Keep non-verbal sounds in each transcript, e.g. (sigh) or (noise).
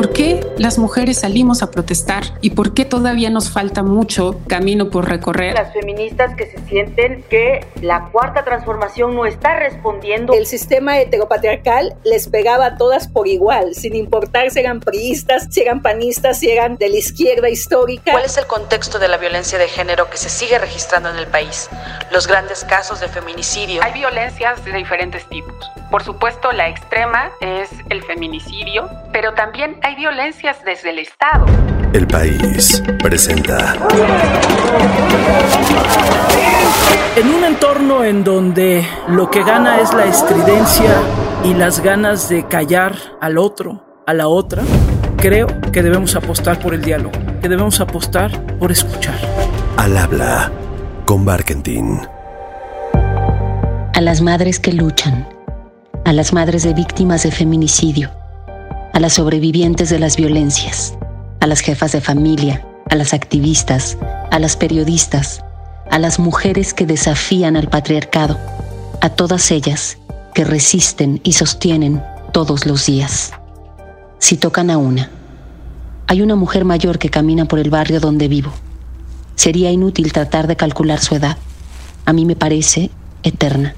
¿Por qué las mujeres salimos a protestar y por qué todavía nos falta mucho camino por recorrer? Las feministas que se sienten que la cuarta transformación no está respondiendo. El sistema heteropatriarcal les pegaba a todas por igual, sin importar si eran priistas, si eran panistas, si eran de la izquierda histórica. ¿Cuál es el contexto de la violencia de género que se sigue registrando en el país? Los grandes casos de feminicidio. Hay violencias de diferentes tipos. Por supuesto, la extrema es el feminicidio, pero también hay violencias desde el Estado. El país presenta. En un entorno en donde lo que gana es la estridencia y las ganas de callar al otro, a la otra, creo que debemos apostar por el diálogo, que debemos apostar por escuchar. Al habla con Barkentin. A las madres que luchan, a las madres de víctimas de feminicidio, a las sobrevivientes de las violencias, a las jefas de familia, a las activistas, a las periodistas, a las mujeres que desafían al patriarcado, a todas ellas que resisten y sostienen todos los días. Si tocan a una, hay una mujer mayor que camina por el barrio donde vivo. Sería inútil tratar de calcular su edad. A mí me parece eterna.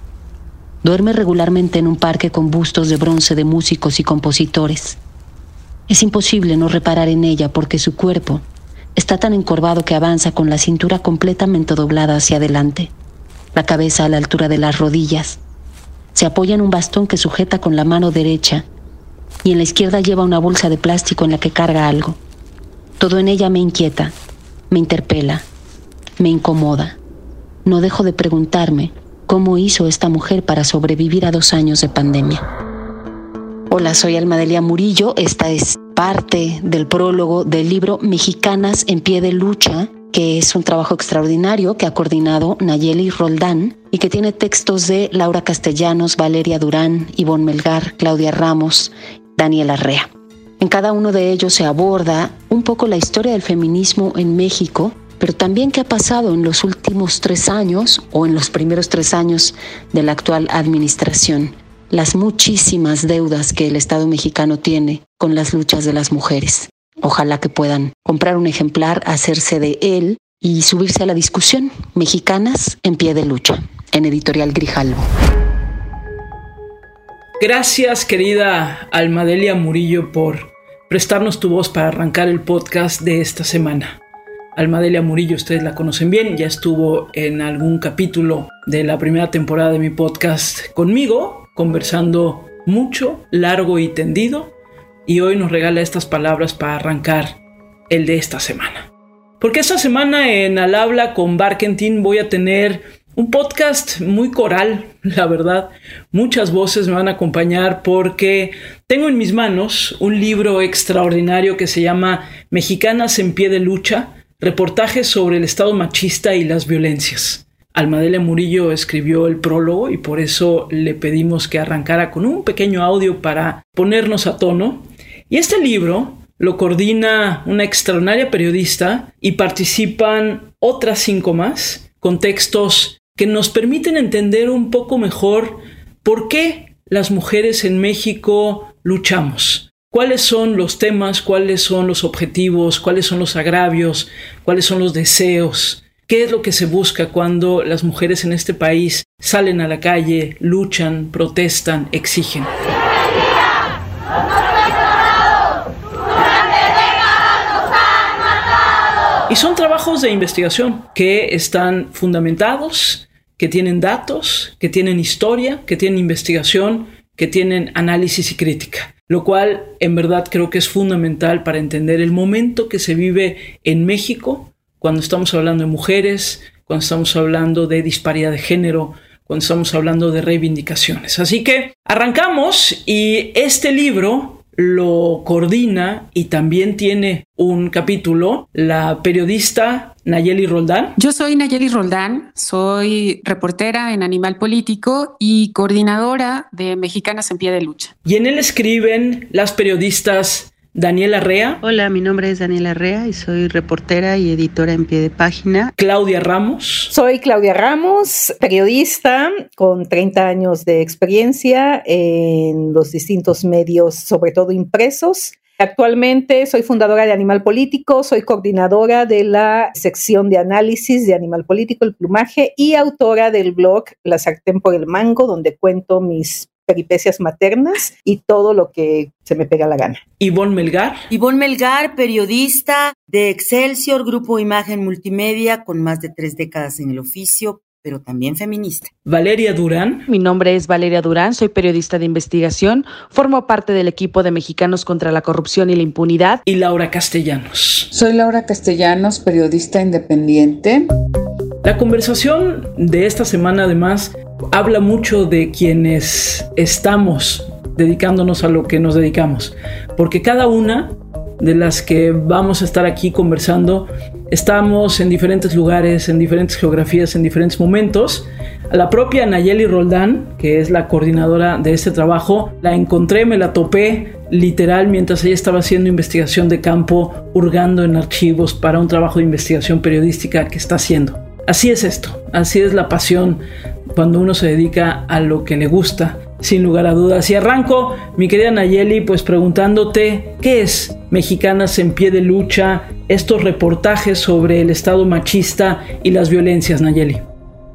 Duerme regularmente en un parque con bustos de bronce de músicos y compositores. Es imposible no reparar en ella porque su cuerpo está tan encorvado que avanza con la cintura completamente doblada hacia adelante, la cabeza a la altura de las rodillas. Se apoya en un bastón que sujeta con la mano derecha y en la izquierda lleva una bolsa de plástico en la que carga algo. Todo en ella me inquieta, me interpela, me incomoda. No dejo de preguntarme cómo hizo esta mujer para sobrevivir a dos años de pandemia. Hola, soy Almadelia Murillo. Esta es parte del prólogo del libro Mexicanas en pie de lucha, que es un trabajo extraordinario que ha coordinado Nayeli Roldán y que tiene textos de Laura Castellanos, Valeria Durán, Ivonne Melgar, Claudia Ramos, Daniela Rea. En cada uno de ellos se aborda un poco la historia del feminismo en México pero también qué ha pasado en los últimos tres años o en los primeros tres años de la actual administración, las muchísimas deudas que el Estado mexicano tiene con las luchas de las mujeres. Ojalá que puedan comprar un ejemplar, hacerse de él y subirse a la discusión. Mexicanas en pie de lucha, en editorial Grijalvo. Gracias, querida Almadelia Murillo, por prestarnos tu voz para arrancar el podcast de esta semana. Almadelia Murillo, ustedes la conocen bien, ya estuvo en algún capítulo de la primera temporada de mi podcast conmigo, conversando mucho, largo y tendido, y hoy nos regala estas palabras para arrancar el de esta semana. Porque esta semana en Al Habla con Barkentin voy a tener un podcast muy coral, (laughs) la verdad. Muchas voces me van a acompañar porque tengo en mis manos un libro extraordinario que se llama Mexicanas en pie de lucha reportajes sobre el estado machista y las violencias. Almadelia Murillo escribió el prólogo y por eso le pedimos que arrancara con un pequeño audio para ponernos a tono. Y este libro lo coordina una extraordinaria periodista y participan otras cinco más con textos que nos permiten entender un poco mejor por qué las mujeres en México luchamos, cuáles son los temas, cuáles son los objetivos, cuáles son los agravios, cuáles son los deseos, qué es lo que se busca cuando las mujeres en este país salen a la calle, luchan, protestan, exigen. Y son trabajos de investigación que están fundamentados, que tienen datos, que tienen historia, que tienen investigación, que tienen análisis y crítica lo cual en verdad creo que es fundamental para entender el momento que se vive en México cuando estamos hablando de mujeres, cuando estamos hablando de disparidad de género, cuando estamos hablando de reivindicaciones. Así que arrancamos y este libro lo coordina y también tiene un capítulo la periodista Nayeli Roldán. Yo soy Nayeli Roldán, soy reportera en Animal Político y coordinadora de Mexicanas en Pie de Lucha. Y en él escriben las periodistas Daniela Rea. Hola, mi nombre es Daniela Rea y soy reportera y editora en pie de página. Claudia Ramos. Soy Claudia Ramos, periodista con 30 años de experiencia en los distintos medios, sobre todo impresos Actualmente soy fundadora de Animal Político, soy coordinadora de la sección de análisis de Animal Político, el plumaje, y autora del blog La Sartén por el Mango, donde cuento mis peripecias maternas y todo lo que se me pega la gana. Ivonne Melgar. Ivonne Melgar, periodista de Excelsior, Grupo Imagen Multimedia, con más de tres décadas en el oficio, pero también feminista. Valeria Durán. Mi nombre es Valeria Durán, soy periodista de investigación, formo parte del equipo de Mexicanos contra la Corrupción y la Impunidad. Y Laura Castellanos. Soy Laura Castellanos, periodista independiente. La conversación de esta semana además habla mucho de quienes estamos dedicándonos a lo que nos dedicamos, porque cada una de las que vamos a estar aquí conversando, estamos en diferentes lugares, en diferentes geografías, en diferentes momentos. la propia Nayeli Roldán, que es la coordinadora de este trabajo, la encontré, me la topé literal mientras ella estaba haciendo investigación de campo, hurgando en archivos para un trabajo de investigación periodística que está haciendo. Así es esto, así es la pasión cuando uno se dedica a lo que le gusta, sin lugar a dudas. Y arranco, mi querida Nayeli, pues preguntándote, ¿qué es Mexicanas en pie de lucha? Estos reportajes sobre el Estado machista y las violencias, Nayeli.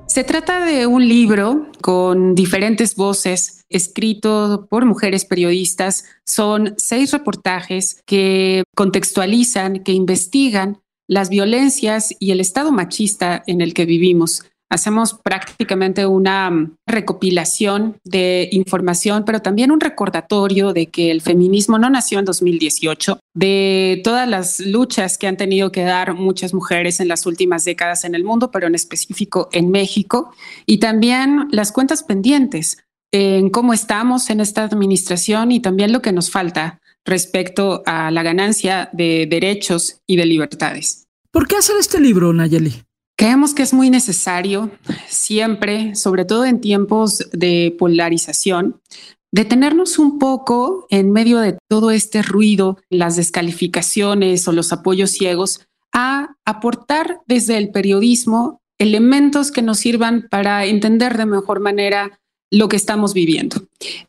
Se trata de un libro con diferentes voces, escrito por mujeres periodistas. Son seis reportajes que contextualizan, que investigan las violencias y el estado machista en el que vivimos. Hacemos prácticamente una recopilación de información, pero también un recordatorio de que el feminismo no nació en 2018, de todas las luchas que han tenido que dar muchas mujeres en las últimas décadas en el mundo, pero en específico en México, y también las cuentas pendientes en cómo estamos en esta administración y también lo que nos falta respecto a la ganancia de derechos y de libertades. ¿Por qué hacer este libro, Nayeli? Creemos que es muy necesario siempre, sobre todo en tiempos de polarización, detenernos un poco en medio de todo este ruido, las descalificaciones o los apoyos ciegos, a aportar desde el periodismo elementos que nos sirvan para entender de mejor manera lo que estamos viviendo.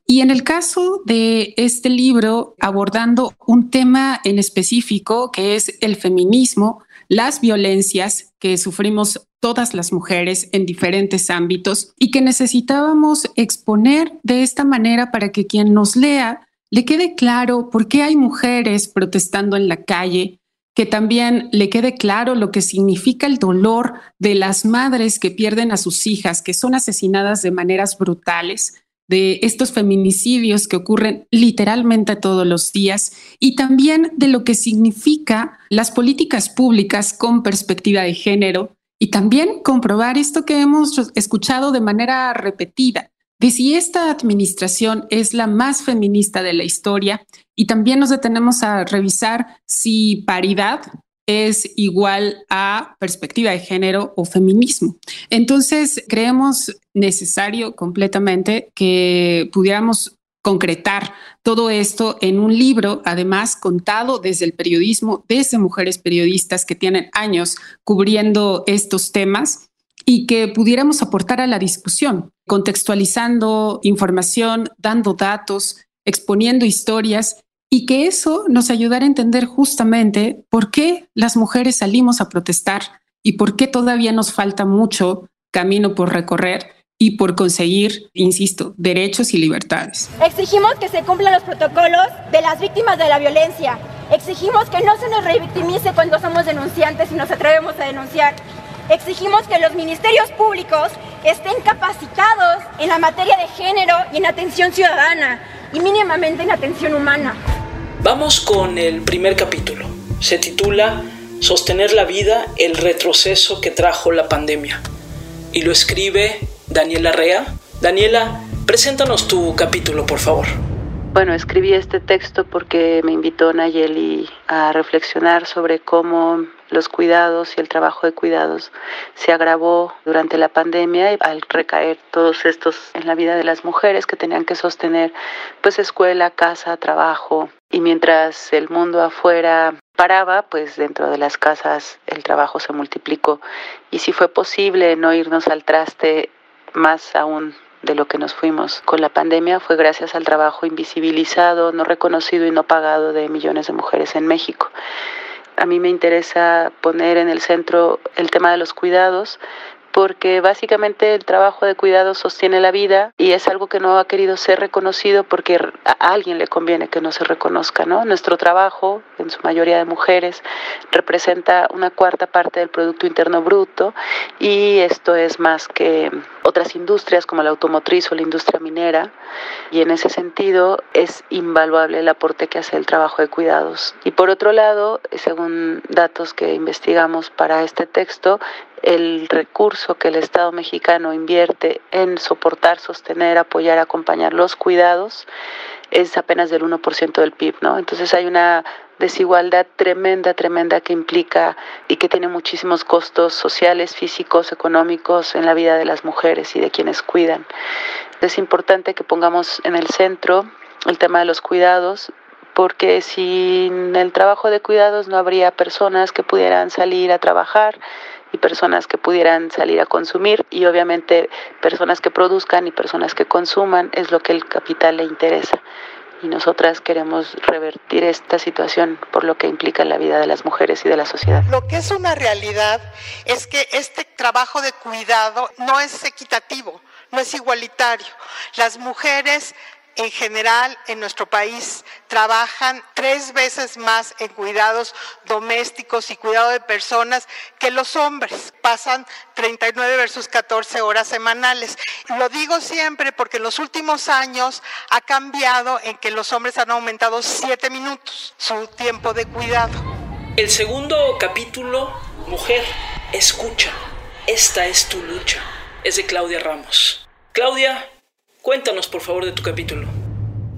Y en el caso de este libro, abordando un tema en específico que es el feminismo, las violencias que sufrimos todas las mujeres en diferentes ámbitos y que necesitábamos exponer de esta manera para que quien nos lea le quede claro por qué hay mujeres protestando en la calle, que también le quede claro lo que significa el dolor de las madres que pierden a sus hijas, que son asesinadas de maneras brutales, de estos feminicidios que ocurren literalmente todos los días y también de lo que significa las políticas públicas con perspectiva de género y también comprobar esto que hemos escuchado de manera repetida, de si esta administración es la más feminista de la historia y también nos detenemos a revisar si paridad es igual a perspectiva de género o feminismo. Entonces, creemos necesario completamente que pudiéramos concretar todo esto en un libro, además contado desde el periodismo, desde mujeres periodistas que tienen años cubriendo estos temas y que pudiéramos aportar a la discusión, contextualizando información, dando datos, exponiendo historias y que eso nos ayudara a entender justamente por qué las mujeres salimos a protestar y por qué todavía nos falta mucho camino por recorrer y por conseguir, insisto, derechos y libertades. Exigimos que se cumplan los protocolos de las víctimas de la violencia. Exigimos que no se nos revictimice cuando somos denunciantes y nos atrevemos a denunciar. Exigimos que los ministerios públicos estén capacitados en la materia de género y en atención ciudadana y mínimamente en atención humana. Vamos con el primer capítulo. Se titula Sostener la vida, el retroceso que trajo la pandemia. Y lo escribe Daniela Rea. Daniela, preséntanos tu capítulo, por favor. Bueno, escribí este texto porque me invitó Nayeli a reflexionar sobre cómo los cuidados y el trabajo de cuidados se agravó durante la pandemia al recaer todos estos en la vida de las mujeres que tenían que sostener pues escuela, casa, trabajo. Y mientras el mundo afuera paraba, pues dentro de las casas el trabajo se multiplicó. Y si fue posible no irnos al traste más aún de lo que nos fuimos con la pandemia. Fue gracias al trabajo invisibilizado, no reconocido y no pagado de millones de mujeres en México. A mí me interesa poner en el centro el tema de los cuidados, porque básicamente el trabajo de cuidado sostiene la vida y es algo que no ha querido ser reconocido porque a alguien le conviene que no se reconozca, ¿no? Nuestro trabajo, en su mayoría de mujeres, representa una cuarta parte del Producto Interno Bruto y esto es más que otras industrias como la automotriz o la industria minera y en ese sentido es invaluable el aporte que hace el trabajo de cuidados. Y por otro lado, según datos que investigamos para este texto, el recurso que el Estado mexicano invierte en soportar, sostener, apoyar, acompañar los cuidados es apenas del 1% del PIB, ¿no? Entonces hay una desigualdad tremenda, tremenda que implica y que tiene muchísimos costos sociales, físicos, económicos en la vida de las mujeres y de quienes cuidan. Es importante que pongamos en el centro el tema de los cuidados, porque sin el trabajo de cuidados no habría personas que pudieran salir a trabajar, y personas que pudieran salir a consumir y obviamente personas que produzcan y personas que consuman es lo que el capital le interesa. Y nosotras queremos revertir esta situación por lo que implica la vida de las mujeres y de la sociedad. Lo que es una realidad es que este trabajo de cuidado no es equitativo, no es igualitario. Las mujeres en general en nuestro país trabajan tres veces más en cuidados domésticos y cuidado de personas que los hombres. Pasan 39 versus 14 horas semanales. Lo digo siempre porque en los últimos años ha cambiado en que los hombres han aumentado siete minutos su tiempo de cuidado. El segundo capítulo, Mujer, escucha. Esta es tu lucha. Es de Claudia Ramos. Claudia, Cuéntanos, por favor, de tu capítulo.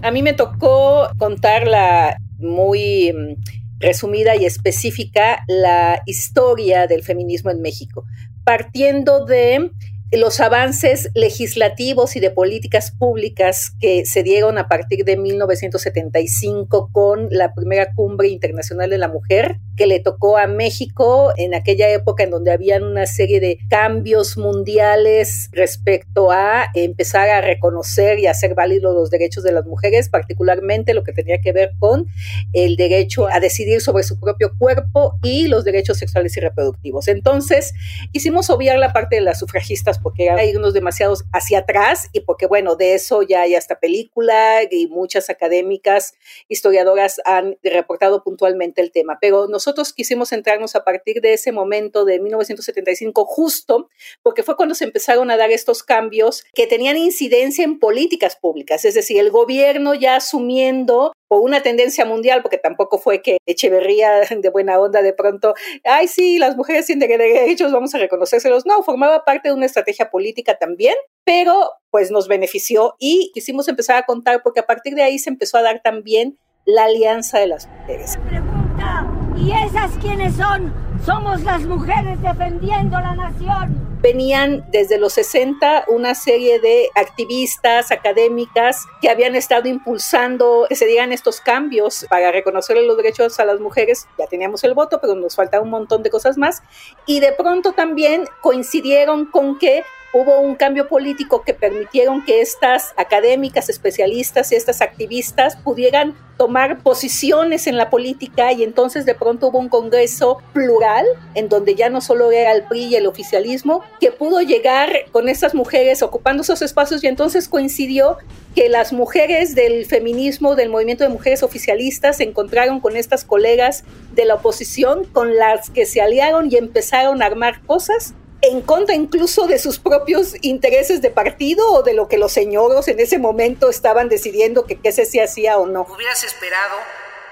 A mí me tocó contar la muy mm, resumida y específica la historia del feminismo en México, partiendo de los avances legislativos y de políticas públicas que se dieron a partir de 1975 con la primera cumbre internacional de la mujer que le tocó a México en aquella época en donde habían una serie de cambios mundiales respecto a empezar a reconocer y hacer válidos los derechos de las mujeres, particularmente lo que tenía que ver con el derecho a decidir sobre su propio cuerpo y los derechos sexuales y reproductivos. Entonces, quisimos obviar la parte de las sufragistas porque hay unos demasiados hacia atrás y porque, bueno, de eso ya hay hasta película y muchas académicas, historiadoras han reportado puntualmente el tema. Pero nosotros quisimos centrarnos a partir de ese momento de 1975 justo porque fue cuando se empezaron a dar estos cambios que tenían incidencia en políticas públicas, es decir, el gobierno ya asumiendo por una tendencia mundial, porque tampoco fue que Echeverría (laughs) de buena onda de pronto, ay, sí, las mujeres tienen derechos, vamos a reconocérselos. No, formaba parte de una estrategia política también, pero pues nos benefició y quisimos empezar a contar porque a partir de ahí se empezó a dar también la alianza de las mujeres. Pregunta, ¿y esas quiénes son? Somos las mujeres defendiendo la nación venían desde los 60 una serie de activistas académicas que habían estado impulsando que se dieran estos cambios para reconocer los derechos a las mujeres. Ya teníamos el voto, pero nos faltaba un montón de cosas más. Y de pronto también coincidieron con que hubo un cambio político que permitieron que estas académicas, especialistas estas activistas pudieran tomar posiciones en la política y entonces de pronto hubo un congreso plural en donde ya no solo era el PRI y el oficialismo, que pudo llegar con estas mujeres ocupando esos espacios y entonces coincidió que las mujeres del feminismo, del movimiento de mujeres oficialistas, se encontraron con estas colegas de la oposición con las que se aliaron y empezaron a armar cosas en contra incluso de sus propios intereses de partido o de lo que los señoros en ese momento estaban decidiendo que qué se hacía o no. Hubieras esperado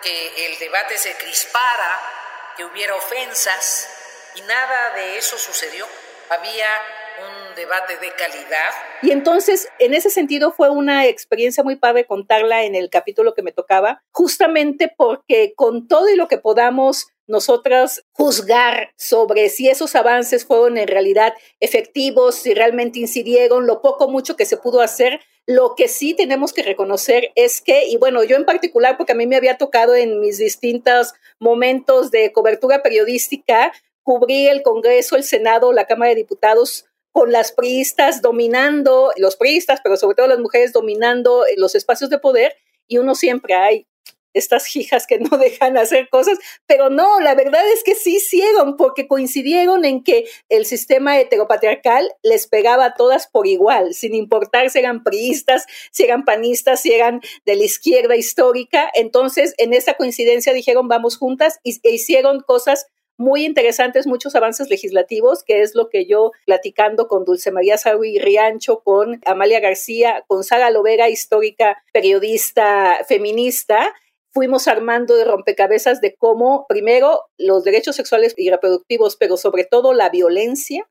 que el debate se crispara, que hubiera ofensas y nada de eso sucedió. Había un debate de calidad. Y entonces, en ese sentido, fue una experiencia muy padre contarla en el capítulo que me tocaba, justamente porque con todo y lo que podamos nosotras juzgar sobre si esos avances fueron en realidad efectivos, si realmente incidieron, lo poco mucho que se pudo hacer. Lo que sí tenemos que reconocer es que, y bueno, yo en particular, porque a mí me había tocado en mis distintos momentos de cobertura periodística, cubrí el Congreso, el Senado, la Cámara de Diputados con las priistas dominando, los priistas, pero sobre todo las mujeres dominando los espacios de poder, y uno siempre hay estas hijas que no (laughs) dejan hacer cosas, pero no, la verdad es que sí hicieron, porque coincidieron en que el sistema heteropatriarcal les pegaba a todas por igual, sin importar si eran priistas, si eran panistas, si eran de la izquierda histórica. Entonces, en esa coincidencia dijeron, vamos juntas, y, e hicieron cosas muy interesantes, muchos avances legislativos, que es lo que yo platicando con Dulce María Sauri Riancho, con Amalia García, con Sara Lovera, histórica, periodista feminista, fuimos armando de rompecabezas de cómo, primero, los derechos sexuales y reproductivos, pero sobre todo la violencia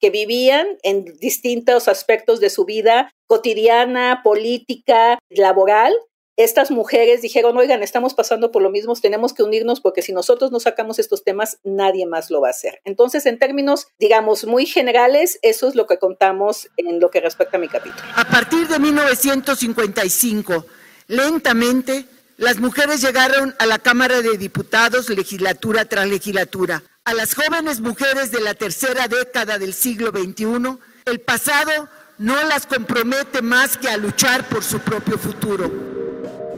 que vivían en distintos aspectos de su vida cotidiana, política, laboral, estas mujeres dijeron, oigan, estamos pasando por lo mismo, tenemos que unirnos porque si nosotros no sacamos estos temas, nadie más lo va a hacer. Entonces, en términos, digamos, muy generales, eso es lo que contamos en lo que respecta a mi capítulo. A partir de 1955, lentamente, las mujeres llegaron a la Cámara de Diputados legislatura tras legislatura. A las jóvenes mujeres de la tercera década del siglo XXI, el pasado no las compromete más que a luchar por su propio futuro.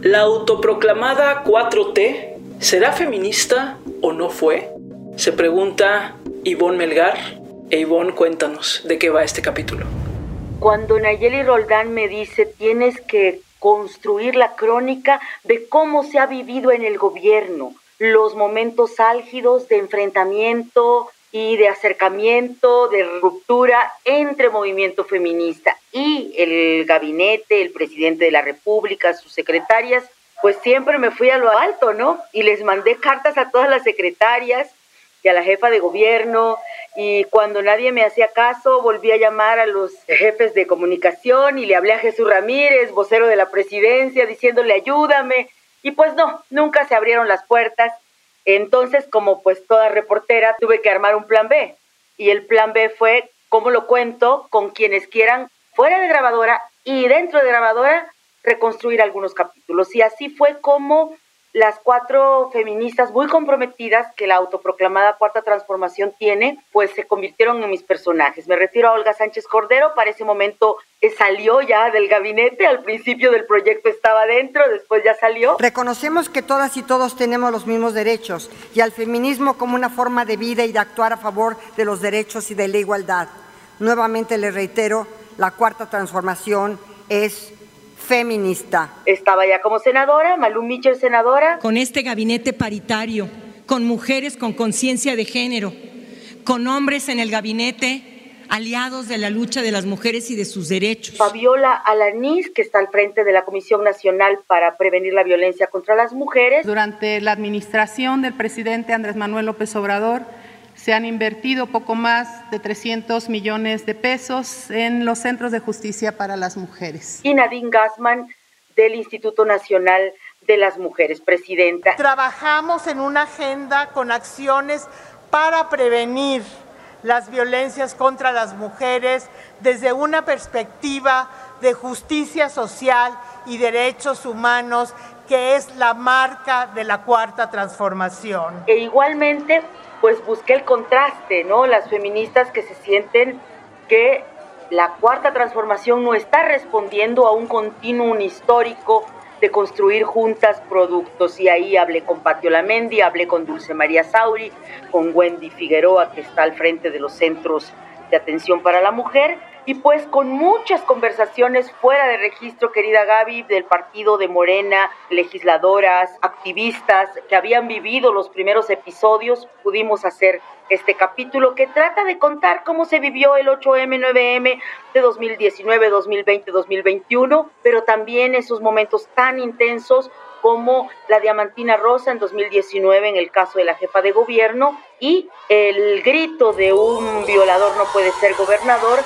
La autoproclamada 4T, ¿será feminista o no fue? Se pregunta Ivonne Melgar. E Ivonne, cuéntanos de qué va este capítulo. Cuando Nayeli Roldán me dice tienes que construir la crónica de cómo se ha vivido en el gobierno, los momentos álgidos de enfrentamiento y de acercamiento, de ruptura entre movimiento feminista y el gabinete, el presidente de la República, sus secretarias, pues siempre me fui a lo alto, ¿no? Y les mandé cartas a todas las secretarias y a la jefa de gobierno y cuando nadie me hacía caso volví a llamar a los jefes de comunicación y le hablé a Jesús Ramírez, vocero de la presidencia, diciéndole ayúdame y pues no, nunca se abrieron las puertas. Entonces, como pues toda reportera, tuve que armar un plan B y el plan B fue cómo lo cuento con quienes quieran fuera de grabadora y dentro de grabadora reconstruir algunos capítulos. Y así fue como las cuatro feministas muy comprometidas que la autoproclamada Cuarta Transformación tiene, pues se convirtieron en mis personajes. Me refiero a Olga Sánchez Cordero, para ese momento eh, salió ya del gabinete, al principio del proyecto estaba dentro, después ya salió. Reconocemos que todas y todos tenemos los mismos derechos y al feminismo como una forma de vida y de actuar a favor de los derechos y de la igualdad. Nuevamente le reitero, la Cuarta Transformación es feminista. Estaba ya como senadora, Malú Mitchell senadora. Con este gabinete paritario, con mujeres con conciencia de género, con hombres en el gabinete aliados de la lucha de las mujeres y de sus derechos. Fabiola Alanís, que está al frente de la Comisión Nacional para Prevenir la Violencia contra las Mujeres. Durante la administración del presidente Andrés Manuel López Obrador, se han invertido poco más de 300 millones de pesos en los centros de justicia para las mujeres. Y Nadine Gassman del Instituto Nacional de las Mujeres, presidenta. Trabajamos en una agenda con acciones para prevenir las violencias contra las mujeres desde una perspectiva de justicia social y derechos humanos que es la marca de la cuarta transformación. E igualmente pues busqué el contraste, ¿no? Las feministas que se sienten que la cuarta transformación no está respondiendo a un continuum histórico de construir juntas productos. Y ahí hablé con Patio Lamendi, hablé con Dulce María Sauri, con Wendy Figueroa, que está al frente de los centros de atención para la mujer, y pues con muchas conversaciones fuera de registro, querida Gaby, del partido de Morena, legisladoras, activistas que habían vivido los primeros episodios, pudimos hacer este capítulo que trata de contar cómo se vivió el 8M, 9M de 2019, 2020, 2021, pero también esos momentos tan intensos como la diamantina rosa en 2019 en el caso de la jefa de gobierno y el grito de un violador no puede ser gobernador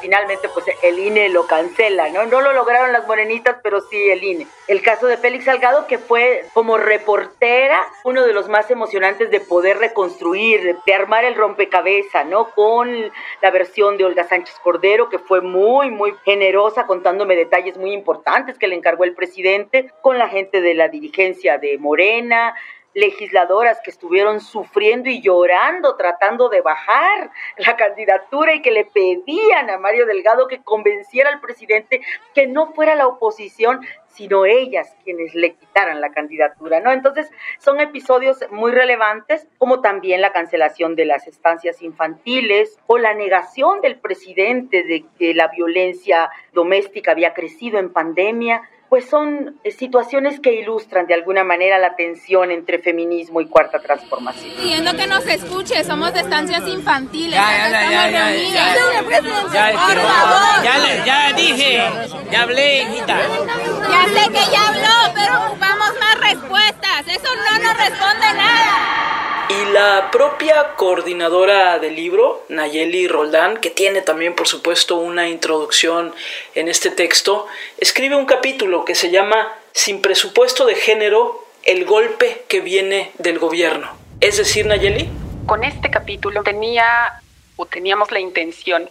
finalmente pues el INE lo cancela, ¿no? No lo lograron las morenitas, pero sí el INE. El caso de Félix Salgado, que fue como reportera uno de los más emocionantes de poder reconstruir, de, armar el rompecabezas, ¿no? Con la versión de Olga Sánchez Cordero, que fue muy, muy generosa, contándome detalles muy importantes que le encargó el presidente, con la gente de la dirigencia de Morena, legisladoras que estuvieron sufriendo y llorando tratando de bajar la candidatura y que le pedían a Mario Delgado que convenciera al presidente que no fuera la oposición, sino ellas quienes le quitaran la candidatura, ¿no? Entonces, son episodios muy relevantes, como también la cancelación de las estancias infantiles o la negación del presidente de que la violencia doméstica había crecido en pandemia, pues son eh, situaciones que ilustran de alguna manera la tensión entre feminismo y cuarta transformación. Pidiendo que nos escuche, somos de estancias infantiles. Ya, ya, ya, ya, ya, ya, ya, dije, ya hablé, hijita. Ya sé que ya habló, pero ocupamos más respuestas. Eso no nos responde nada. Y la propia coordinadora del libro, Nayeli Roldán, que tiene también por supuesto una introducción en este texto, escribe un capítulo que se llama Sin presupuesto de género, el golpe que viene del gobierno. Es decir, Nayeli. Con este capítulo tenía o teníamos la intención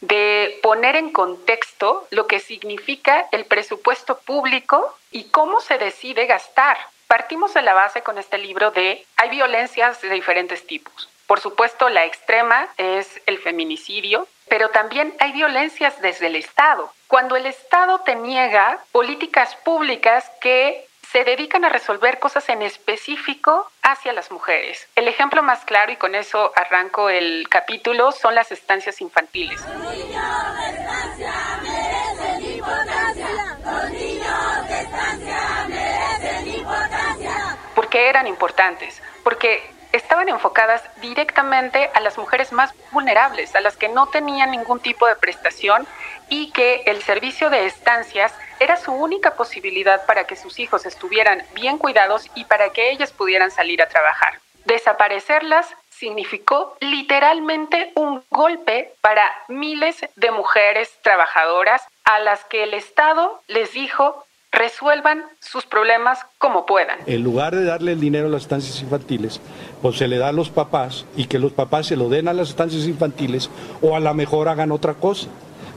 de poner en contexto lo que significa el presupuesto público y cómo se decide gastar Partimos de la base con este libro de hay violencias de diferentes tipos. Por supuesto, la extrema es el feminicidio, pero también hay violencias desde el Estado. Cuando el Estado te niega políticas públicas que se dedican a resolver cosas en específico hacia las mujeres. El ejemplo más claro, y con eso arranco el capítulo, son las estancias infantiles. Los niños de estancia merecen importancia. Los niños de estancia merecen importancia. ¿Por qué eran importantes? Porque estaban enfocadas directamente a las mujeres más vulnerables, a las que no tenían ningún tipo de prestación y que el servicio de estancias era su única posibilidad para que sus hijos estuvieran bien cuidados y para que ellas pudieran salir a trabajar. Desaparecerlas significó literalmente un golpe para miles de mujeres trabajadoras a las que el Estado les dijo resuelvan sus problemas como puedan. En lugar de darle el dinero a las estancias infantiles, pues se le da a los papás y que los papás se lo den a las estancias infantiles o a lo mejor hagan otra cosa,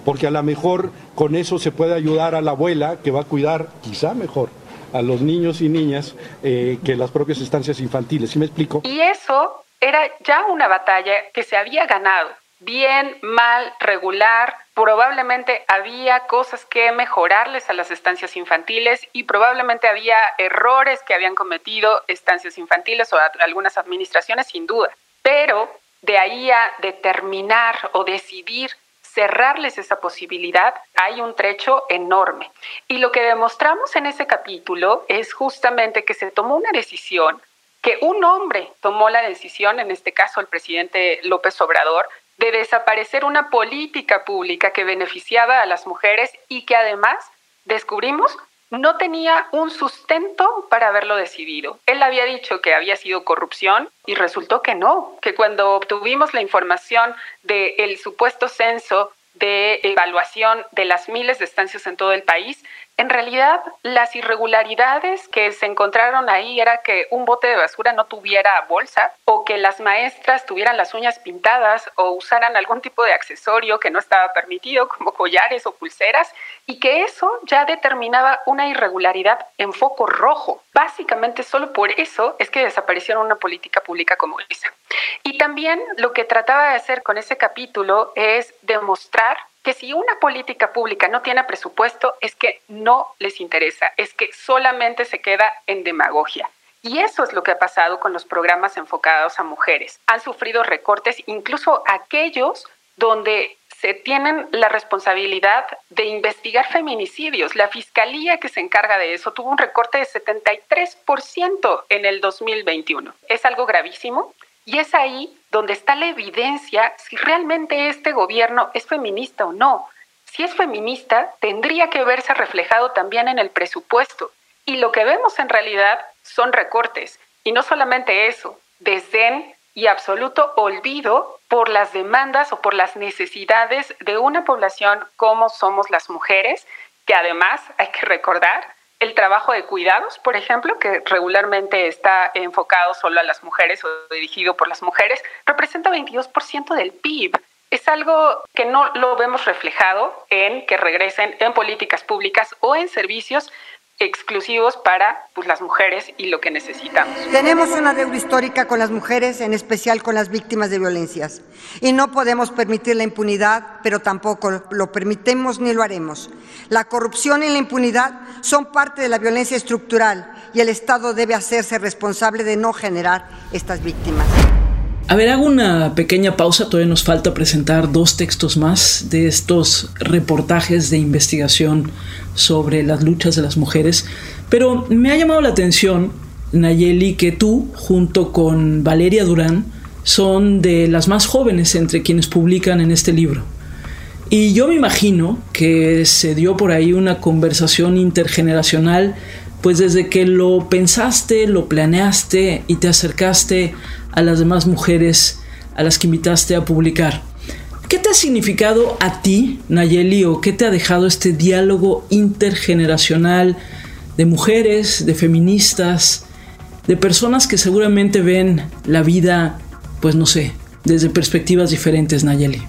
porque a lo mejor con eso se puede ayudar a la abuela que va a cuidar quizá mejor a los niños y niñas eh, que las propias estancias infantiles. ¿Sí me explico? Y eso era ya una batalla que se había ganado bien, mal, regular. Probablemente había cosas que mejorarles a las estancias infantiles y probablemente había errores que habían cometido estancias infantiles o algunas administraciones, sin duda. Pero de ahí a determinar o decidir cerrarles esa posibilidad, hay un trecho enorme. Y lo que demostramos en ese capítulo es justamente que se tomó una decisión, que un hombre tomó la decisión, en este caso el presidente López Obrador, de desaparecer una política pública que beneficiaba a las mujeres y que además descubrimos no tenía un sustento para haberlo decidido. Él había dicho que había sido corrupción y resultó que no, que cuando obtuvimos la información del supuesto censo de evaluación de las miles de estancias en todo el país, en realidad, las irregularidades que se encontraron ahí era que un bote de basura no tuviera bolsa o que las maestras tuvieran las uñas pintadas o usaran algún tipo de accesorio que no estaba permitido, como collares o pulseras, y que eso ya determinaba una irregularidad en foco rojo. Básicamente solo por eso es que desaparecieron una política pública como esa. Y también lo que trataba de hacer con ese capítulo es demostrar que si una política pública no tiene presupuesto es que no les interesa, es que solamente se queda en demagogia. Y eso es lo que ha pasado con los programas enfocados a mujeres. Han sufrido recortes, incluso aquellos donde se tienen la responsabilidad de investigar feminicidios. La fiscalía que se encarga de eso tuvo un recorte de 73% en el 2021. Es algo gravísimo y es ahí donde está la evidencia si realmente este gobierno es feminista o no. Si es feminista, tendría que verse reflejado también en el presupuesto. Y lo que vemos en realidad son recortes. Y no solamente eso, desdén y absoluto olvido por las demandas o por las necesidades de una población como somos las mujeres, que además hay que recordar el trabajo de cuidados, por ejemplo, que regularmente está enfocado solo a las mujeres o dirigido por las mujeres, representa 22% del PIB. Es algo que no lo vemos reflejado en que regresen en políticas públicas o en servicios exclusivos para pues, las mujeres y lo que necesitamos. Tenemos una deuda histórica con las mujeres, en especial con las víctimas de violencias, y no podemos permitir la impunidad, pero tampoco lo permitimos ni lo haremos. La corrupción y la impunidad son parte de la violencia estructural y el Estado debe hacerse responsable de no generar estas víctimas. A ver, hago una pequeña pausa, todavía nos falta presentar dos textos más de estos reportajes de investigación sobre las luchas de las mujeres, pero me ha llamado la atención, Nayeli, que tú, junto con Valeria Durán, son de las más jóvenes entre quienes publican en este libro. Y yo me imagino que se dio por ahí una conversación intergeneracional, pues desde que lo pensaste, lo planeaste y te acercaste a las demás mujeres a las que invitaste a publicar. ¿Qué te ha significado a ti, Nayeli, o qué te ha dejado este diálogo intergeneracional de mujeres, de feministas, de personas que seguramente ven la vida, pues no sé, desde perspectivas diferentes, Nayeli?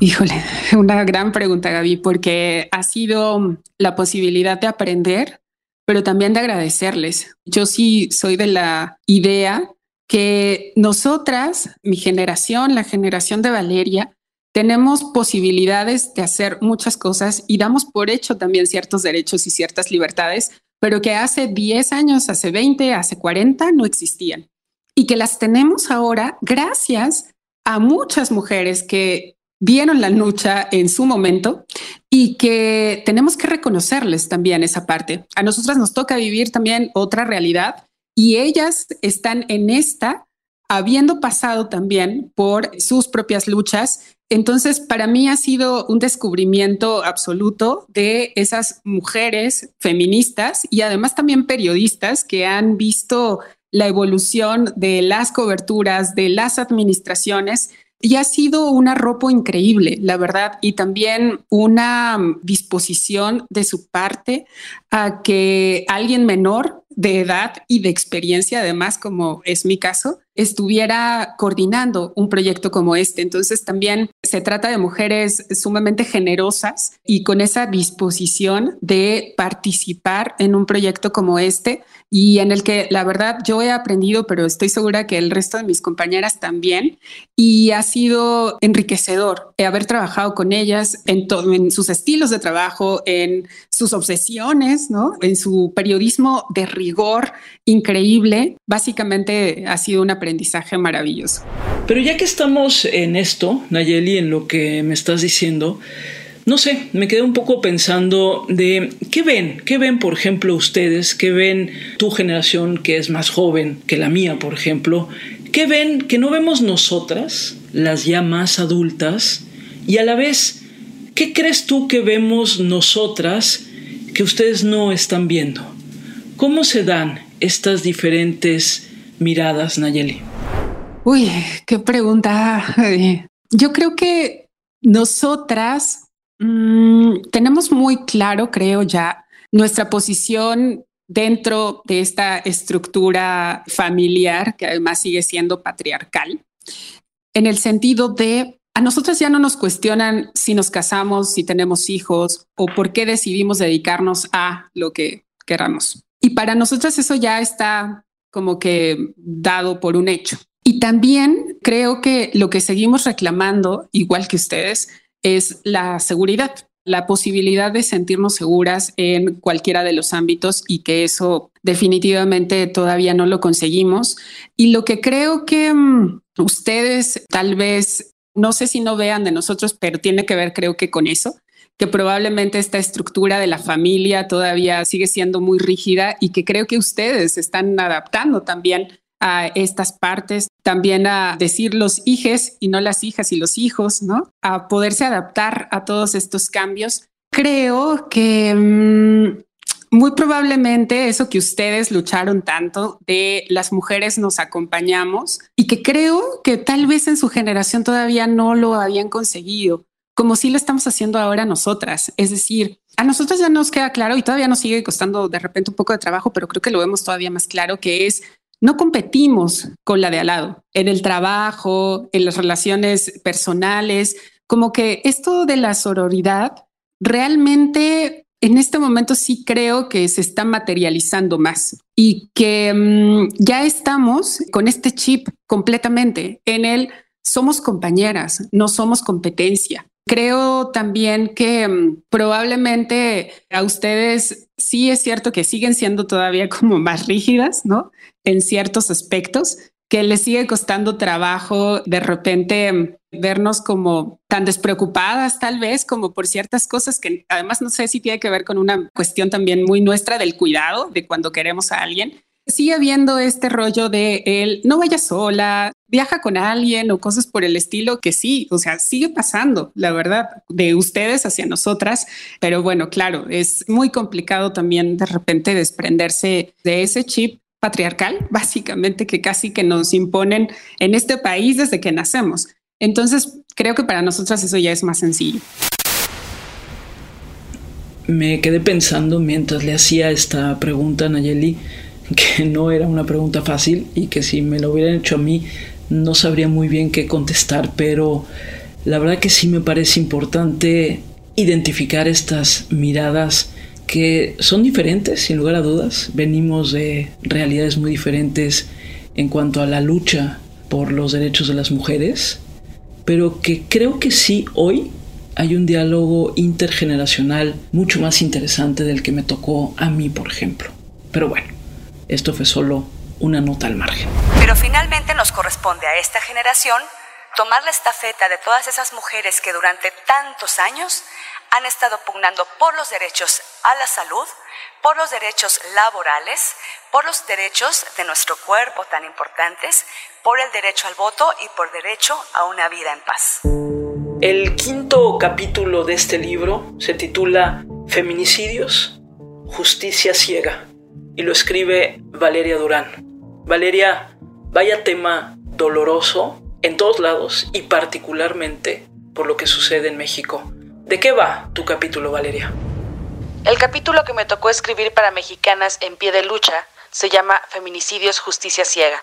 Híjole, (laughs) una gran pregunta, Gaby, porque ha sido la posibilidad de aprender, pero también de agradecerles. Yo sí soy de la idea que nosotras, mi generación, la generación de Valeria, tenemos posibilidades de hacer muchas cosas y damos por hecho también ciertos derechos y ciertas libertades, pero que hace 10 años, hace 20, hace 40 no existían. Y que las tenemos ahora gracias a muchas mujeres que vieron la lucha en su momento y que tenemos que reconocerles también esa parte. A nosotras nos toca vivir también otra realidad y ellas están en esta habiendo pasado también por sus propias luchas. Entonces, para mí ha sido un descubrimiento absoluto de esas mujeres feministas y además también periodistas que han visto la evolución de las coberturas, de las administraciones y ha sido un arropo increíble, la verdad, y también una disposición de su parte a que alguien menor de edad y de experiencia, además, como es mi caso, estuviera coordinando un proyecto como este. Entonces también se trata de mujeres sumamente generosas y con esa disposición de participar en un proyecto como este y en el que la verdad yo he aprendido, pero estoy segura que el resto de mis compañeras también y ha sido enriquecedor haber trabajado con ellas en, en sus estilos de trabajo, en sus obsesiones, ¿no? en su periodismo de rigor increíble. Básicamente ha sido un aprendizaje maravilloso. Pero ya que estamos en esto, Nayeli, en lo que me estás diciendo, no sé, me quedé un poco pensando de qué ven, qué ven, por ejemplo, ustedes, qué ven tu generación que es más joven que la mía, por ejemplo, qué ven que no vemos nosotras, las ya más adultas, y a la vez, ¿qué crees tú que vemos nosotras que ustedes no están viendo? ¿Cómo se dan estas diferentes miradas, Nayeli? Uy, qué pregunta. (laughs) Yo creo que nosotras mmm, tenemos muy claro, creo ya, nuestra posición dentro de esta estructura familiar que además sigue siendo patriarcal, en el sentido de a nosotros ya no nos cuestionan si nos casamos, si tenemos hijos o por qué decidimos dedicarnos a lo que queramos. Y para nosotros eso ya está como que dado por un hecho. Y también creo que lo que seguimos reclamando, igual que ustedes, es la seguridad, la posibilidad de sentirnos seguras en cualquiera de los ámbitos y que eso definitivamente todavía no lo conseguimos. Y lo que creo que um, ustedes tal vez, no sé si no vean de nosotros, pero tiene que ver creo que con eso, que probablemente esta estructura de la familia todavía sigue siendo muy rígida y que creo que ustedes están adaptando también a estas partes, también a decir los hijes y no las hijas y los hijos, ¿no? A poderse adaptar a todos estos cambios. Creo que mmm, muy probablemente eso que ustedes lucharon tanto de las mujeres nos acompañamos y que creo que tal vez en su generación todavía no lo habían conseguido como si lo estamos haciendo ahora nosotras. Es decir, a nosotros ya nos queda claro y todavía nos sigue costando de repente un poco de trabajo, pero creo que lo vemos todavía más claro, que es no competimos con la de al lado en el trabajo, en las relaciones personales, como que esto de la sororidad realmente en este momento sí creo que se está materializando más y que mm, ya estamos con este chip completamente en el somos compañeras, no somos competencia. Creo también que mm, probablemente a ustedes sí es cierto que siguen siendo todavía como más rígidas, ¿no? En ciertos aspectos, que les sigue costando trabajo de repente mm, vernos como tan despreocupadas tal vez como por ciertas cosas que además no sé si tiene que ver con una cuestión también muy nuestra del cuidado de cuando queremos a alguien. Sigue habiendo este rollo de él no vaya sola, viaja con alguien o cosas por el estilo que sí, o sea, sigue pasando, la verdad, de ustedes hacia nosotras, pero bueno, claro, es muy complicado también de repente desprenderse de ese chip patriarcal, (laughs) básicamente que casi que nos imponen en este país desde que nacemos. Entonces, creo que para nosotras eso ya es más sencillo. Me quedé pensando mientras le hacía esta pregunta a Nayeli, que no era una pregunta fácil y que si me lo hubieran hecho a mí no sabría muy bien qué contestar, pero la verdad que sí me parece importante identificar estas miradas que son diferentes, sin lugar a dudas. Venimos de realidades muy diferentes en cuanto a la lucha por los derechos de las mujeres pero que creo que sí hoy hay un diálogo intergeneracional mucho más interesante del que me tocó a mí, por ejemplo. Pero bueno, esto fue solo una nota al margen. Pero finalmente nos corresponde a esta generación tomar la estafeta de todas esas mujeres que durante tantos años han estado pugnando por los derechos a la salud, por los derechos laborales, por los derechos de nuestro cuerpo tan importantes, por el derecho al voto y por derecho a una vida en paz. El quinto capítulo de este libro se titula Feminicidios, Justicia Ciega y lo escribe Valeria Durán. Valeria, vaya tema doloroso en todos lados y particularmente por lo que sucede en México. ¿De qué va tu capítulo, Valeria? El capítulo que me tocó escribir para Mexicanas en pie de lucha se llama Feminicidios, Justicia Ciega,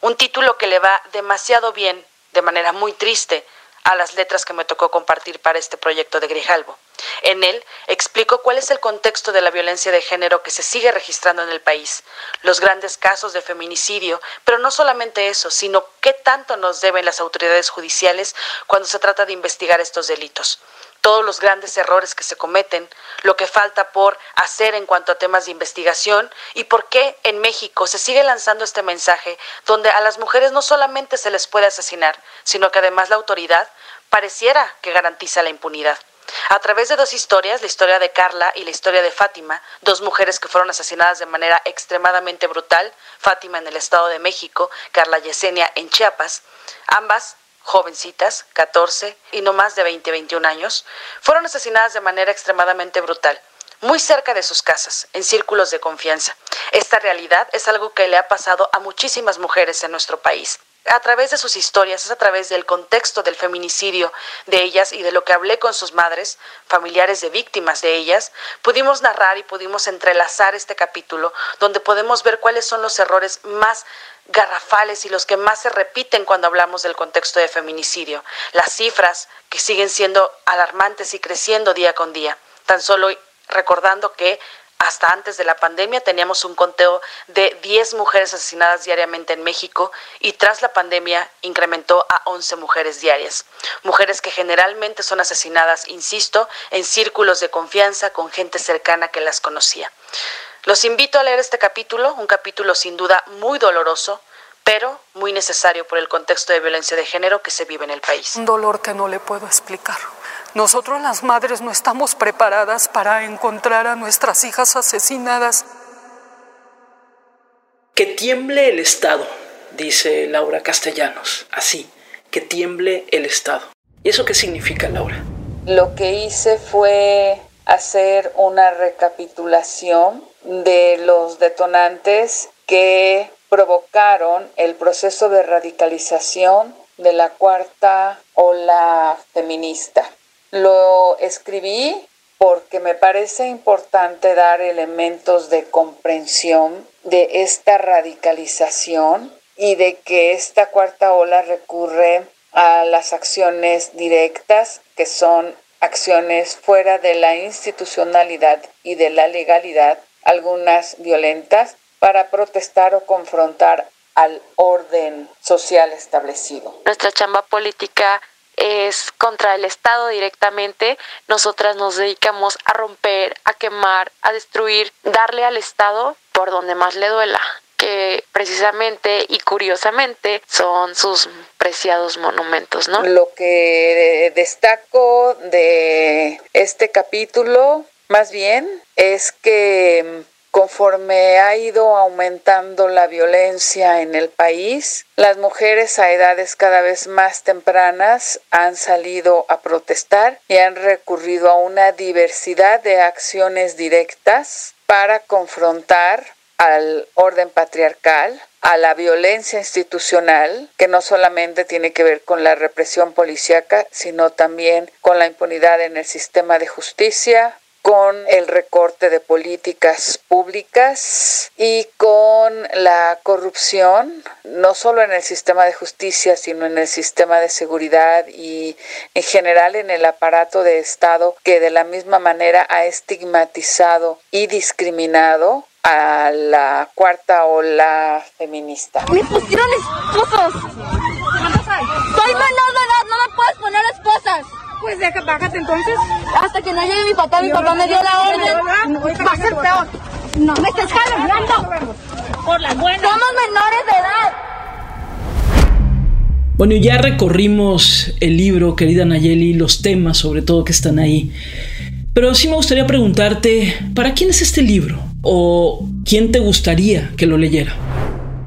un título que le va demasiado bien, de manera muy triste, a las letras que me tocó compartir para este proyecto de Grijalbo. En él explico cuál es el contexto de la violencia de género que se sigue registrando en el país, los grandes casos de feminicidio, pero no solamente eso, sino qué tanto nos deben las autoridades judiciales cuando se trata de investigar estos delitos todos los grandes errores que se cometen, lo que falta por hacer en cuanto a temas de investigación y por qué en México se sigue lanzando este mensaje donde a las mujeres no solamente se les puede asesinar, sino que además la autoridad pareciera que garantiza la impunidad. A través de dos historias, la historia de Carla y la historia de Fátima, dos mujeres que fueron asesinadas de manera extremadamente brutal, Fátima en el Estado de México, Carla Yesenia en Chiapas, ambas jovencitas, 14 y no más de 20, 21 años, fueron asesinadas de manera extremadamente brutal, muy cerca de sus casas, en círculos de confianza. Esta realidad es algo que le ha pasado a muchísimas mujeres en nuestro país. A través de sus historias, es a través del contexto del feminicidio de ellas y de lo que hablé con sus madres, familiares de víctimas de ellas, pudimos narrar y pudimos entrelazar este capítulo donde podemos ver cuáles son los errores más garrafales y los que más se repiten cuando hablamos del contexto de feminicidio. Las cifras que siguen siendo alarmantes y creciendo día con día. Tan solo recordando que hasta antes de la pandemia teníamos un conteo de 10 mujeres asesinadas diariamente en México y tras la pandemia incrementó a 11 mujeres diarias. Mujeres que generalmente son asesinadas, insisto, en círculos de confianza con gente cercana que las conocía. Los invito a leer este capítulo, un capítulo sin duda muy doloroso, pero muy necesario por el contexto de violencia de género que se vive en el país. Un dolor que no le puedo explicar. Nosotros las madres no estamos preparadas para encontrar a nuestras hijas asesinadas. Que tiemble el Estado, dice Laura Castellanos, así, que tiemble el Estado. ¿Y eso qué significa, Laura? Lo que hice fue hacer una recapitulación de los detonantes que provocaron el proceso de radicalización de la cuarta ola feminista. Lo escribí porque me parece importante dar elementos de comprensión de esta radicalización y de que esta cuarta ola recurre a las acciones directas que son acciones fuera de la institucionalidad y de la legalidad, algunas violentas, para protestar o confrontar al orden social establecido. Nuestra chamba política es contra el Estado directamente. Nosotras nos dedicamos a romper, a quemar, a destruir, darle al Estado por donde más le duela que precisamente y curiosamente son sus preciados monumentos, ¿no? Lo que destaco de este capítulo, más bien, es que Conforme ha ido aumentando la violencia en el país, las mujeres a edades cada vez más tempranas han salido a protestar y han recurrido a una diversidad de acciones directas para confrontar al orden patriarcal, a la violencia institucional, que no solamente tiene que ver con la represión policíaca, sino también con la impunidad en el sistema de justicia, con el recorte de políticas públicas y con la corrupción, no solo en el sistema de justicia, sino en el sistema de seguridad y en general en el aparato de Estado que de la misma manera ha estigmatizado y discriminado a la cuarta ola feminista. Me pusieron esposos. Soy menor de no me puedes poner esposas. Pues deja, bájate entonces. Hasta que no llegue mi papá, mi papá me dio la orden. Va a ser peor. No me estés calentando. Por las buenas. Somos menores de edad. Bueno, ya recorrimos el libro, querida Nayeli, los temas sobre todo que están ahí. Pero sí me gustaría preguntarte, ¿para quién es este libro? ¿O quién te gustaría que lo leyera?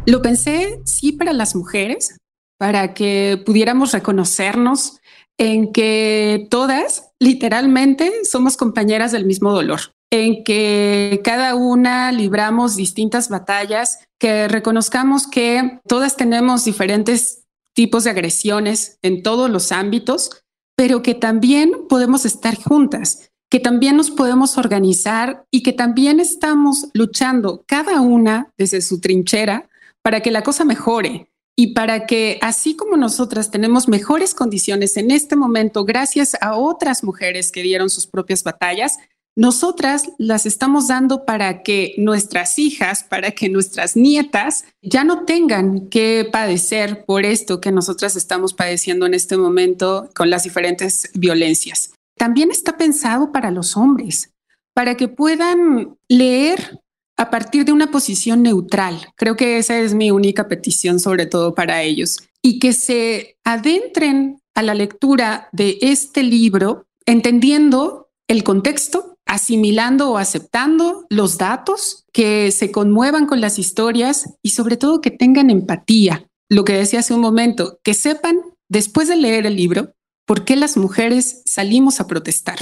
Lo pensé, sí, para las mujeres, para que pudiéramos reconocernos en que todas literalmente somos compañeras del mismo dolor, en que cada una libramos distintas batallas, que reconozcamos que todas tenemos diferentes tipos de agresiones en todos los ámbitos, pero que también podemos estar juntas, que también nos podemos organizar y que también estamos luchando cada una desde su trinchera para que la cosa mejore, y para que así como nosotras tenemos mejores condiciones en este momento gracias a otras mujeres que dieron sus propias batallas, nosotras las estamos dando para que nuestras hijas, para que nuestras nietas ya no tengan que padecer por esto que nosotras estamos padeciendo en este momento con las diferentes violencias. También está pensado para los hombres, para que puedan leer a partir de una posición neutral. Creo que esa es mi única petición, sobre todo para ellos, y que se adentren a la lectura de este libro entendiendo el contexto, asimilando o aceptando los datos, que se conmuevan con las historias y sobre todo que tengan empatía. Lo que decía hace un momento, que sepan después de leer el libro por qué las mujeres salimos a protestar.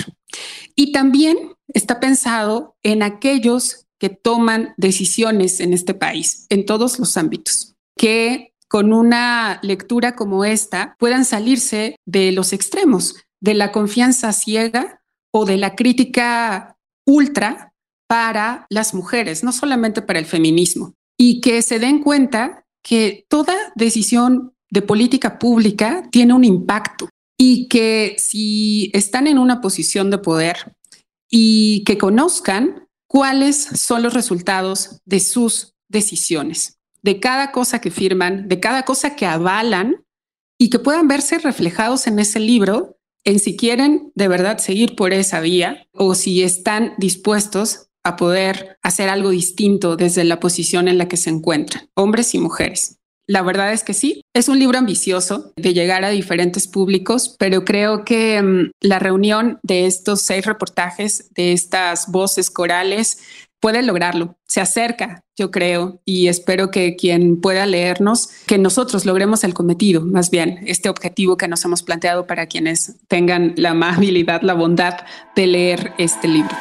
Y también está pensado en aquellos que toman decisiones en este país, en todos los ámbitos, que con una lectura como esta puedan salirse de los extremos, de la confianza ciega o de la crítica ultra para las mujeres, no solamente para el feminismo, y que se den cuenta que toda decisión de política pública tiene un impacto y que si están en una posición de poder y que conozcan cuáles son los resultados de sus decisiones, de cada cosa que firman, de cada cosa que avalan y que puedan verse reflejados en ese libro en si quieren de verdad seguir por esa vía o si están dispuestos a poder hacer algo distinto desde la posición en la que se encuentran, hombres y mujeres. La verdad es que sí, es un libro ambicioso de llegar a diferentes públicos, pero creo que mm, la reunión de estos seis reportajes, de estas voces corales, puede lograrlo. Se acerca, yo creo, y espero que quien pueda leernos, que nosotros logremos el cometido, más bien, este objetivo que nos hemos planteado para quienes tengan la (laughs) amabilidad, la bondad de leer este libro.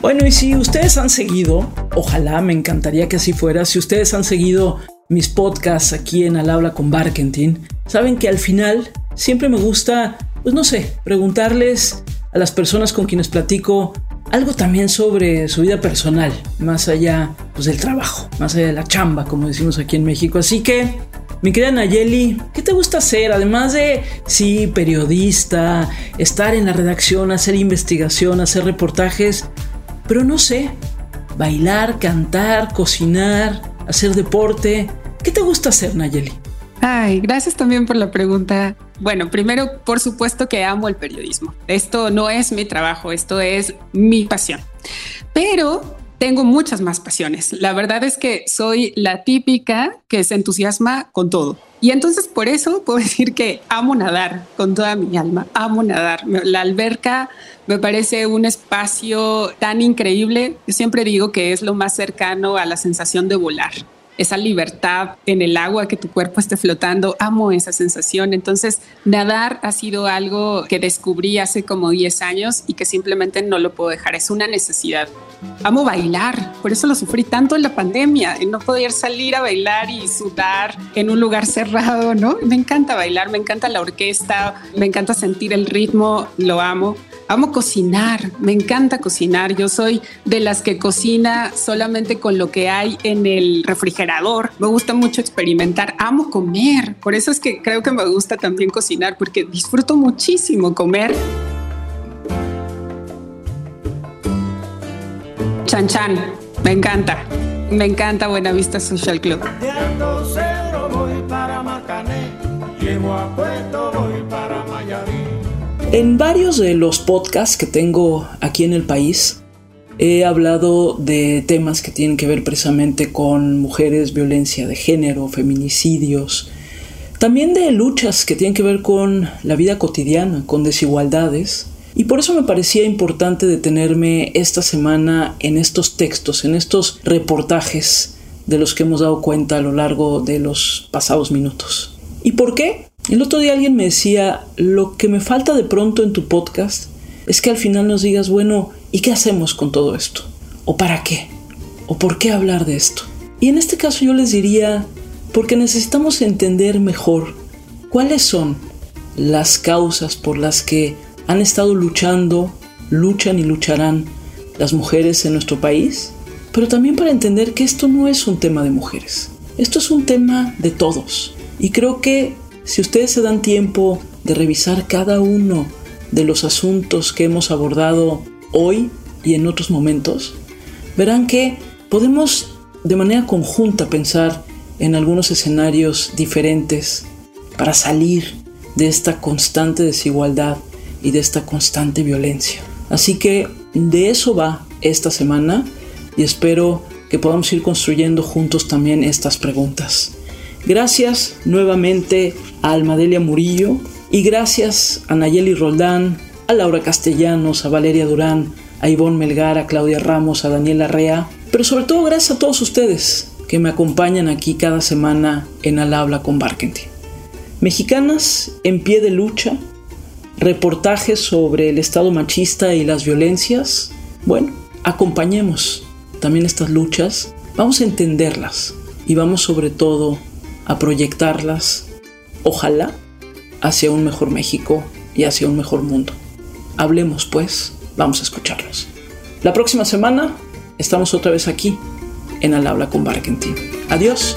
Bueno, y si ustedes han seguido, ojalá me encantaría que así fuera, si ustedes han seguido mis podcasts aquí en Al Habla con Barkentin, saben que al final siempre me gusta, pues no sé, preguntarles a las personas con quienes platico algo también sobre su vida personal, más allá pues, del trabajo, más allá de la chamba, como decimos aquí en México. Así que Mi querida Nayeli, ¿qué te gusta hacer? Además de, sí, periodista, estar en la redacción, hacer investigación, hacer reportajes, pero no sé, bailar, cantar, cocinar, hacer deporte. ¿Qué te gusta hacer, Nayeli? Ay, gracias también por la pregunta. Bueno, primero, por supuesto que amo el periodismo. Esto no es mi trabajo, esto es mi pasión. Pero tengo muchas más pasiones. La verdad es que soy la típica que se entusiasma con todo. Y entonces por eso puedo (laughs) decir que amo nadar con toda mi alma, amo nadar. La alberca me parece un espacio tan increíble. Yo siempre digo que es lo más cercano a la sensación de volar esa libertad en el agua, que tu cuerpo esté flotando. Amo esa sensación. Entonces, nadar ha sido algo que descubrí hace como 10 años y que simplemente no lo puedo dejar. Es una necesidad. Amo bailar, por eso lo sufrí tanto en la pandemia, en no poder salir a bailar y sudar en un lugar cerrado, ¿no? Me encanta bailar, me encanta la orquesta, me encanta sentir el ritmo, lo amo. Amo cocinar, me encanta cocinar. Yo soy de las que cocina solamente con lo que hay en el refrigerador. Me gusta mucho experimentar. Amo comer. Por eso es que creo que me gusta también cocinar, porque disfruto muchísimo comer. Chan Chan, me encanta. Me encanta Buenavista Social Club. voy para llevo a Puerto, voy para en varios de los podcasts que tengo aquí en el país, he hablado de temas que tienen que ver precisamente con mujeres, violencia de género, feminicidios, también de luchas que tienen que ver con la vida cotidiana, con desigualdades. Y por eso me parecía importante detenerme esta semana en estos textos, en estos reportajes de los que hemos dado cuenta a lo largo de los pasados minutos. ¿Y por qué? El otro día alguien me decía, lo que me falta de pronto en tu podcast es que al final nos digas, bueno, ¿y qué hacemos con todo esto? ¿O para qué? ¿O por qué hablar de esto? Y en este caso yo les diría, porque necesitamos entender mejor cuáles son las causas por las que han estado luchando, luchan y lucharán las mujeres en nuestro país, pero también para entender que esto no es un tema de mujeres, esto es un tema de todos. Y creo que si ustedes se dan tiempo de revisar cada uno de los asuntos que hemos abordado hoy y en otros momentos, verán que podemos de manera conjunta pensar en algunos escenarios diferentes para salir de esta constante desigualdad y de esta constante violencia. Así que de eso va esta semana y espero que podamos ir construyendo juntos también estas preguntas. Gracias nuevamente a Almadelia Murillo y gracias a Nayeli Roldán, a Laura Castellanos, a Valeria Durán, a Ivonne Melgar, a Claudia Ramos, a Daniela Rea, pero sobre todo gracias a todos ustedes que me acompañan aquí cada semana en Al Habla con Barkentin. Mexicanas en pie de lucha, reportajes sobre el estado machista y las violencias. Bueno, acompañemos también estas luchas, vamos a entenderlas y vamos sobre todo a proyectarlas, ojalá, hacia un mejor México y hacia un mejor mundo. Hablemos pues, vamos a escucharlos. La próxima semana estamos otra vez aquí en Al Habla con Barkentin. Adiós.